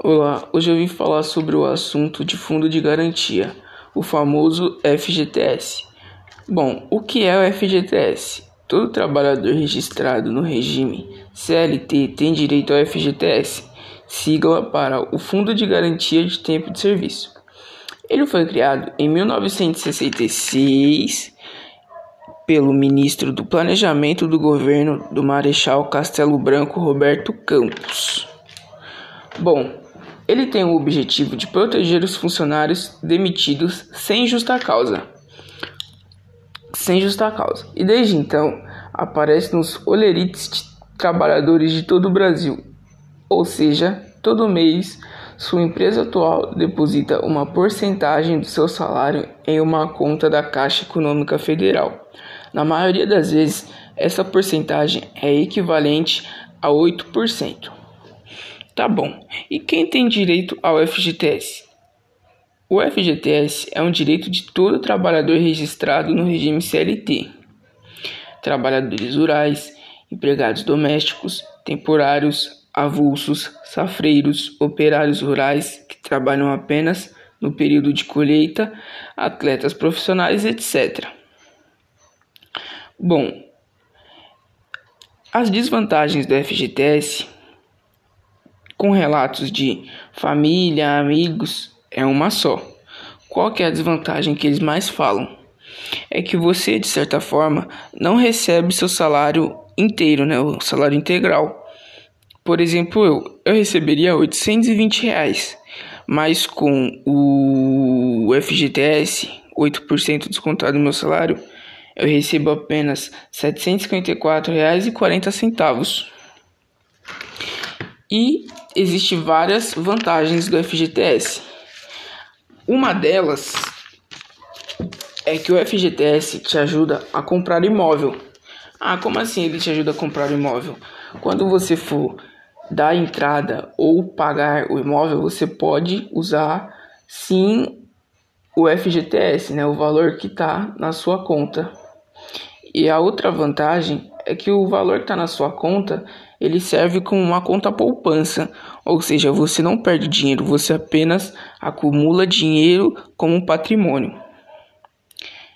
Olá, hoje eu vim falar sobre o assunto de fundo de garantia, o famoso FGTS. Bom, o que é o FGTS? Todo trabalhador registrado no regime CLT tem direito ao FGTS, sigla para o Fundo de Garantia de Tempo de Serviço. Ele foi criado em 1966 pelo ministro do Planejamento do governo do Marechal Castelo Branco Roberto Campos. Bom, ele tem o objetivo de proteger os funcionários demitidos sem justa causa. Sem justa causa. E desde então, aparece nos olerites de trabalhadores de todo o Brasil. Ou seja, todo mês, sua empresa atual deposita uma porcentagem do seu salário em uma conta da Caixa Econômica Federal. Na maioria das vezes, essa porcentagem é equivalente a 8%. Tá bom. E quem tem direito ao FGTS? O FGTS é um direito de todo trabalhador registrado no regime CLT. Trabalhadores rurais, empregados domésticos, temporários, avulsos, safreiros, operários rurais que trabalham apenas no período de colheita, atletas profissionais, etc. Bom, as desvantagens do FGTS com relatos de família, amigos, é uma só. Qual é a desvantagem que eles mais falam? É que você, de certa forma, não recebe seu salário inteiro, né? O salário integral. Por exemplo, eu, eu receberia 820 reais, mas com o FGTS, 8% descontado do meu salário, eu recebo apenas R$ 754,40. E existem várias vantagens do FGTS. Uma delas é que o FGTS te ajuda a comprar imóvel. Ah, como assim ele te ajuda a comprar imóvel? Quando você for dar entrada ou pagar o imóvel, você pode usar sim o FGTS, né, o valor que está na sua conta. E a outra vantagem é que o valor que está na sua conta ele serve como uma conta poupança, ou seja, você não perde dinheiro, você apenas acumula dinheiro como um patrimônio.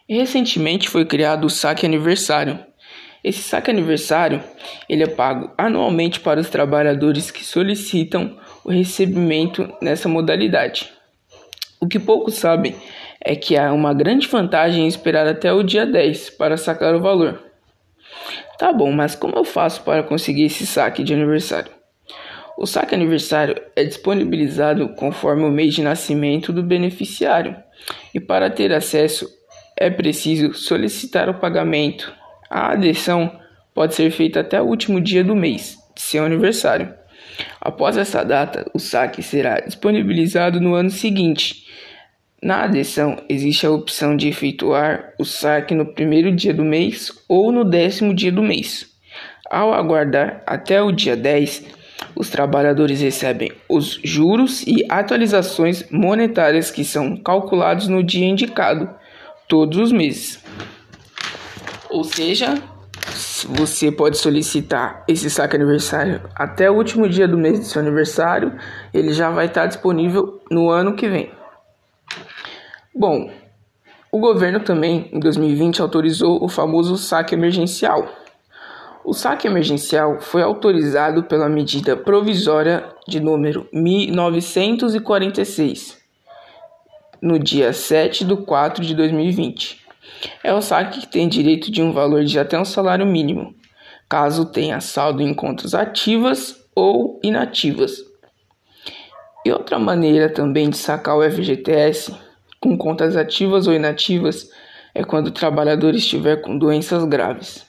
recentemente foi criado o saque aniversário. Esse saque aniversário ele é pago anualmente para os trabalhadores que solicitam o recebimento nessa modalidade. O que poucos sabem é que há uma grande vantagem em esperar até o dia 10 para sacar o valor. Tá bom, mas como eu faço para conseguir esse saque de aniversário? O saque aniversário é disponibilizado conforme o mês de nascimento do beneficiário, e para ter acesso é preciso solicitar o pagamento. A adesão pode ser feita até o último dia do mês de seu aniversário. Após essa data, o saque será disponibilizado no ano seguinte na adesão, existe a opção de efetuar o saque no primeiro dia do mês ou no décimo dia do mês. Ao aguardar até o dia 10, os trabalhadores recebem os juros e atualizações monetárias que são calculados no dia indicado, todos os meses. Ou seja, você pode solicitar esse saque aniversário até o último dia do mês do seu aniversário, ele já vai estar disponível no ano que vem. Bom, o governo também, em 2020, autorizou o famoso saque emergencial. O saque emergencial foi autorizado pela medida provisória de número 1946, no dia 7 de 4 de 2020. É o saque que tem direito de um valor de até um salário mínimo, caso tenha saldo em contas ativas ou inativas. E outra maneira também de sacar o FGTS com contas ativas ou inativas é quando o trabalhador estiver com doenças graves.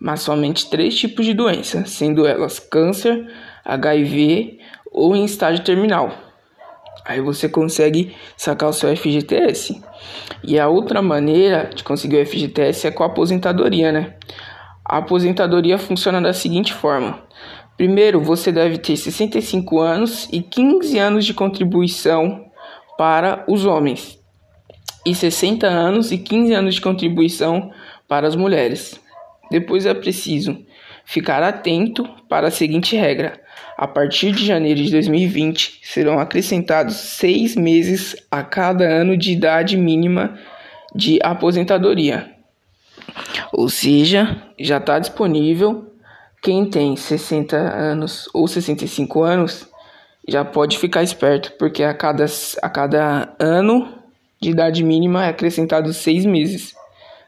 Mas somente três tipos de doença, sendo elas câncer, HIV ou em estágio terminal. Aí você consegue sacar o seu FGTS. E a outra maneira de conseguir o FGTS é com a aposentadoria, né? A aposentadoria funciona da seguinte forma: primeiro, você deve ter 65 anos e 15 anos de contribuição para os homens e 60 anos e 15 anos de contribuição para as mulheres. Depois é preciso ficar atento para a seguinte regra: A partir de janeiro de 2020, serão acrescentados seis meses a cada ano de idade mínima de aposentadoria. Ou seja, já está disponível. Quem tem 60 anos ou 65 anos já pode ficar esperto, porque a cada, a cada ano de idade mínima é acrescentado seis meses.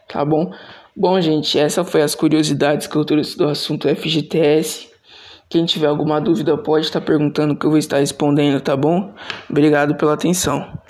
Tá bom? Bom, gente, essa foi as curiosidades que eu trouxe do assunto FGTS. Quem tiver alguma dúvida pode estar perguntando que eu vou estar respondendo, tá bom? Obrigado pela atenção.